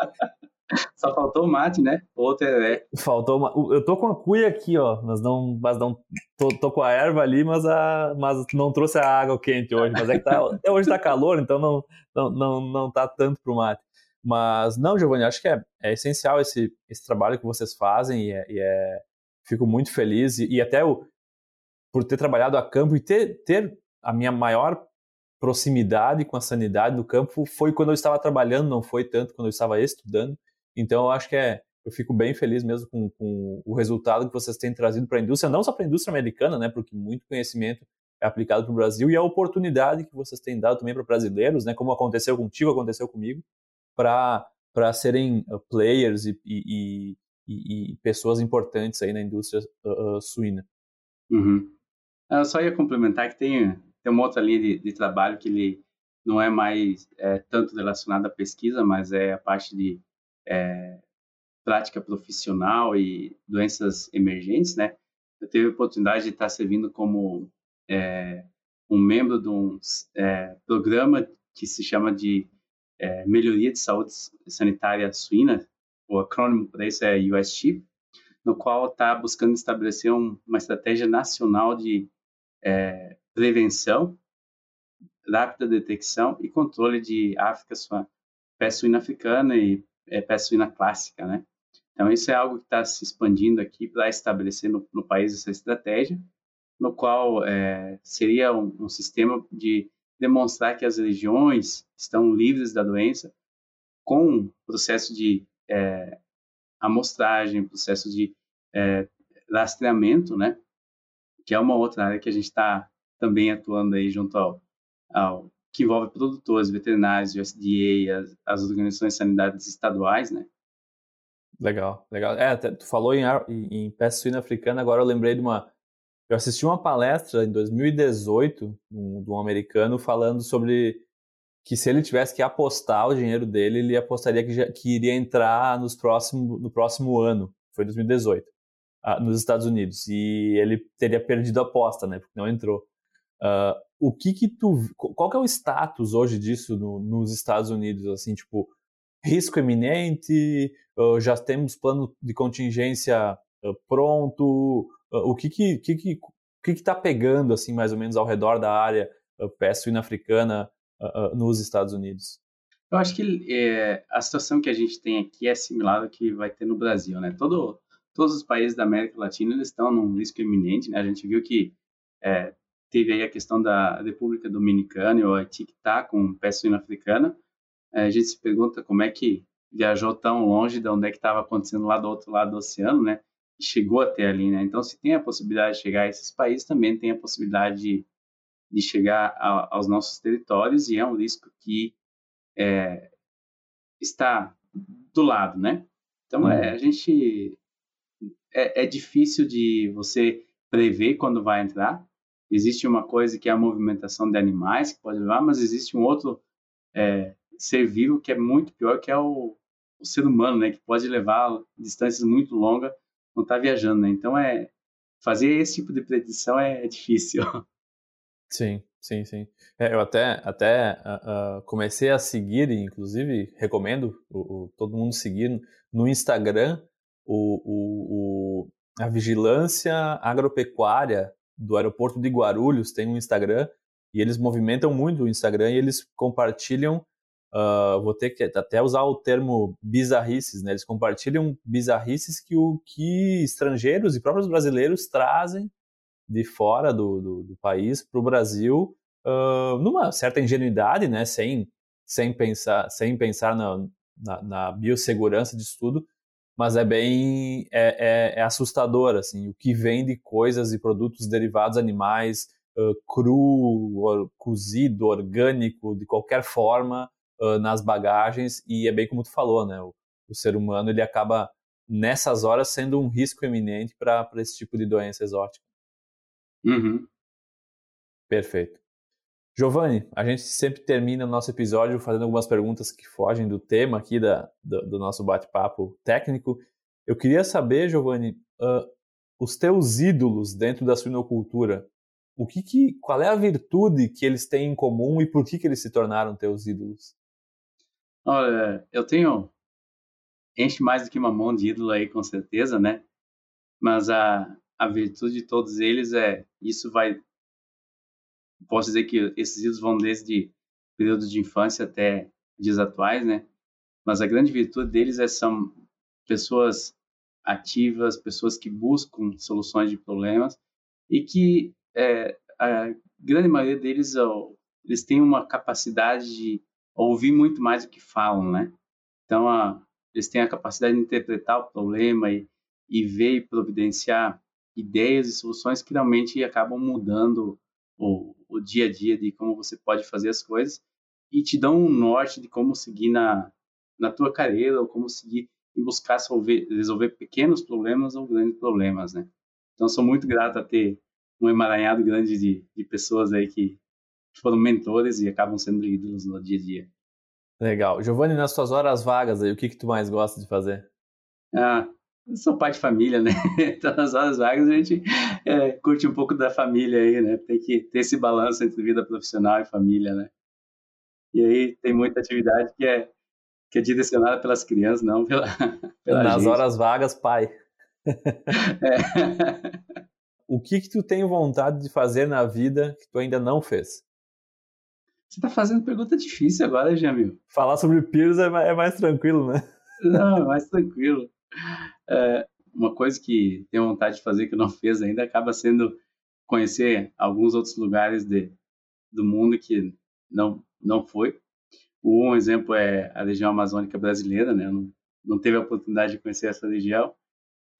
S2: Só faltou o mate, né? Outro é.
S1: Faltou uma... Eu tô com a cuia aqui, ó. Mas não. Mas não tô, tô, com a erva ali, mas, a... mas não trouxe a água quente hoje. Mas é que tá... Até hoje tá calor, então não, não, não, não tá tanto pro mate. Mas não, Giovanni, acho que é, é essencial esse, esse trabalho que vocês fazem e, é, e é... fico muito feliz. E, e até o, por ter trabalhado a campo e ter, ter a minha maior proximidade com a sanidade do campo foi quando eu estava trabalhando, não foi tanto quando eu estava estudando. Então, eu acho que é, eu fico bem feliz mesmo com, com o resultado que vocês têm trazido para a indústria, não só para a indústria americana, né, porque muito conhecimento é aplicado para o Brasil e a oportunidade que vocês têm dado também para brasileiros, né, como aconteceu contigo, aconteceu comigo, para serem uh, players e, e, e, e, pessoas importantes aí na indústria uh, uh, suína.
S2: Uhum. Eu só ia complementar que tem, tem uma outra linha de, de trabalho que ele não é mais é, tanto relacionada à pesquisa, mas é a parte de é, prática profissional e doenças emergentes, né? Eu tive a oportunidade de estar servindo como é, um membro de um é, programa que se chama de é, Melhoria de Saúde Sanitária Suína, o acrônimo para isso é USCHIP, no qual está buscando estabelecer um, uma estratégia nacional de é, prevenção, rápida detecção e controle de África, peste suína africana e é, suína clássica, né? Então, isso é algo que está se expandindo aqui para estabelecer no, no, país essa estratégia, no qual é, seria um, um, sistema de demonstrar que as regiões estão livres da doença com processo de é, amostragem, processo de é, rastreamento, né? Que é uma outra área que a gente está também atuando aí junto ao, ao que envolve produtores, veterinários, USDA, as, as organizações sanitárias estaduais, né?
S1: Legal, legal. É, tu falou em, em, em peste suína africana, agora eu lembrei de uma. Eu assisti uma palestra em 2018 um, de um americano falando sobre que se ele tivesse que apostar o dinheiro dele, ele apostaria que, já, que iria entrar nos próximo, no próximo ano, foi 2018, ah, nos Estados Unidos. E ele teria perdido a aposta, né? Porque não entrou. Uh, o que que tu, qual que é o status hoje disso no, nos Estados Unidos, assim, tipo, risco eminente, uh, já temos plano de contingência uh, pronto, o que que, que, que, que que tá pegando, assim, mais ou menos ao redor da área uh, peste suína africana nos Estados Unidos?
S2: Eu acho que é, a situação que a gente tem aqui é similar ao que vai ter no Brasil, né? Todo, todos os países da América Latina eles estão num risco iminente, né? A gente viu que é, teve aí a questão da República Dominicana e o Haiti que está com peste suína africana. É, a gente se pergunta como é que viajou tão longe de onde é que estava acontecendo lá do outro lado do oceano, né? Chegou até ali, né? Então, se tem a possibilidade de chegar a esses países, também tem a possibilidade de, de chegar a, aos nossos territórios e é um risco que é, está do lado, né? Então, é, a gente é, é difícil de você prever quando vai entrar, Existe uma coisa que é a movimentação de animais, que pode levar, mas existe um outro é, ser vivo que é muito pior, que é o, o, ser humano, né? Que pode levar distâncias muito longas quando está viajando, né? Então, é, fazer esse tipo de predição é, é difícil.
S1: Sim, sim, sim. É, eu até, até uh, comecei a seguir, inclusive recomendo o, o, todo mundo seguir no Instagram o, a vigilância agropecuária do aeroporto de Guarulhos tem um Instagram e eles movimentam muito o Instagram e eles compartilham, uh, vou ter que até usar o termo bizarrices, né? Eles compartilham bizarrices que o que estrangeiros e próprios brasileiros trazem de fora do, do, do país para o Brasil uh, numa certa ingenuidade, né? Sem, sem pensar, sem pensar na, na, na biossegurança de estudo, mas é bem é, é, é, assustador assim o que vem de coisas e produtos derivados animais uh, cru or, cozido orgânico de qualquer forma uh, nas bagagens e é bem como tu falou né o, o, ser humano ele acaba nessas horas sendo um risco eminente para esse tipo de doença exótica
S2: uhum.
S1: perfeito Giovanni, a gente sempre termina o nosso episódio fazendo algumas perguntas que fogem do tema aqui da, do, do nosso bate-papo técnico. Eu queria saber, Giovanni, uh, os teus ídolos dentro da suinocultura, o que, que qual é a virtude que eles têm em comum e por que, que eles se tornaram teus ídolos?
S2: Olha, eu tenho enche mais do que uma mão de ídolo aí, com certeza, né? Mas a, a virtude de todos eles é isso vai posso dizer que esses ídolos vão desde períodos de infância até dias atuais, né? Mas a grande virtude deles é são pessoas ativas, pessoas que buscam soluções de problemas e que é, a grande maioria deles eles têm uma capacidade de ouvir muito mais do que falam, né? Então a, eles têm a capacidade de interpretar o problema e, e ver e providenciar ideias e soluções que realmente acabam mudando o, o dia a dia de como você pode fazer as coisas e te dão um norte de como seguir na, na tua carreira ou como seguir e buscar resolver, resolver pequenos problemas ou grandes problemas, né? Então, sou muito grato a ter um emaranhado grande de, de pessoas aí que foram mentores e acabam sendo ídolos no dia a dia.
S1: Legal. Giovanni, nas suas horas vagas aí, o que que tu mais gosta de fazer?
S2: Ah, eu sou pai de família, né? Então, nas horas vagas a gente é, curte um pouco da família aí, né? Tem que ter esse balanço entre vida profissional e família, né? E aí tem muita atividade que é, que é direcionada pelas crianças, não pela, pela
S1: Nas
S2: gente.
S1: horas vagas, pai. É. o que que tu tem vontade de fazer na vida que tu ainda não fez?
S2: Você tá fazendo pergunta difícil agora, Jamil.
S1: Falar sobre peers é mais, é mais tranquilo, né?
S2: Não, é mais tranquilo. É, uma coisa que tenho vontade de fazer que não fez ainda acaba sendo conhecer alguns outros lugares de, do mundo que não não foi. Um exemplo é a região amazônica brasileira, né? Não, não teve a oportunidade de conhecer essa região,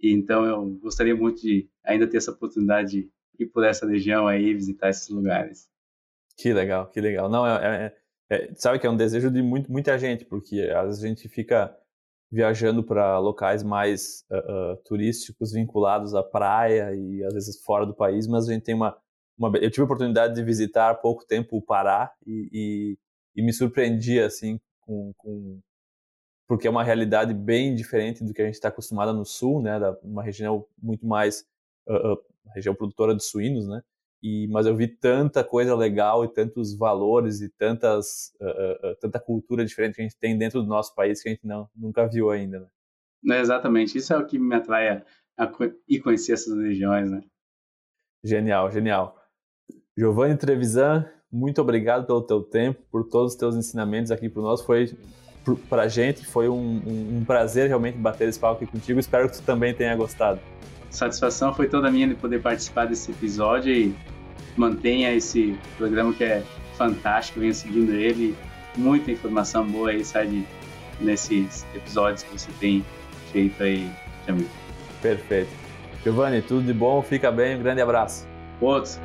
S2: e então eu gostaria muito de ainda ter essa oportunidade de ir por essa região aí visitar esses lugares.
S1: Que legal, que legal. Não, é, é, é, sabe que é um desejo de muito, muita gente, porque às vezes a gente fica viajando para locais mais uh, uh, turísticos vinculados à praia e às vezes fora do país, mas a gente tem uma, uma eu tive a oportunidade de visitar há pouco tempo o Pará e, e, e me surpreendi assim com, com, porque é uma realidade bem diferente do que a gente está acostumado no sul, né, da, uma região muito mais uh, região produtora de suínos, né, e, mas eu vi tanta coisa legal e tantos valores e tantas, uh, uh, tanta cultura diferente que a gente tem dentro do nosso país que a gente não, nunca viu ainda. Né?
S2: Não, exatamente, isso é o que me atrai a, a ir conhecer essas regiões. Né?
S1: Genial, genial. Giovanni Trevisan, muito obrigado pelo teu tempo, por todos os teus ensinamentos aqui para nós. Foi para a gente, foi um, um, um prazer realmente bater esse papo aqui contigo. Espero que tu também tenha gostado.
S2: Satisfação foi toda minha de poder participar desse episódio e mantenha esse programa que é fantástico, venha seguindo ele. Muita informação boa aí sai de, nesses episódios que você tem feito aí, Jamil.
S1: Perfeito. Giovanni, tudo de bom, fica bem, um grande abraço.
S2: Outros.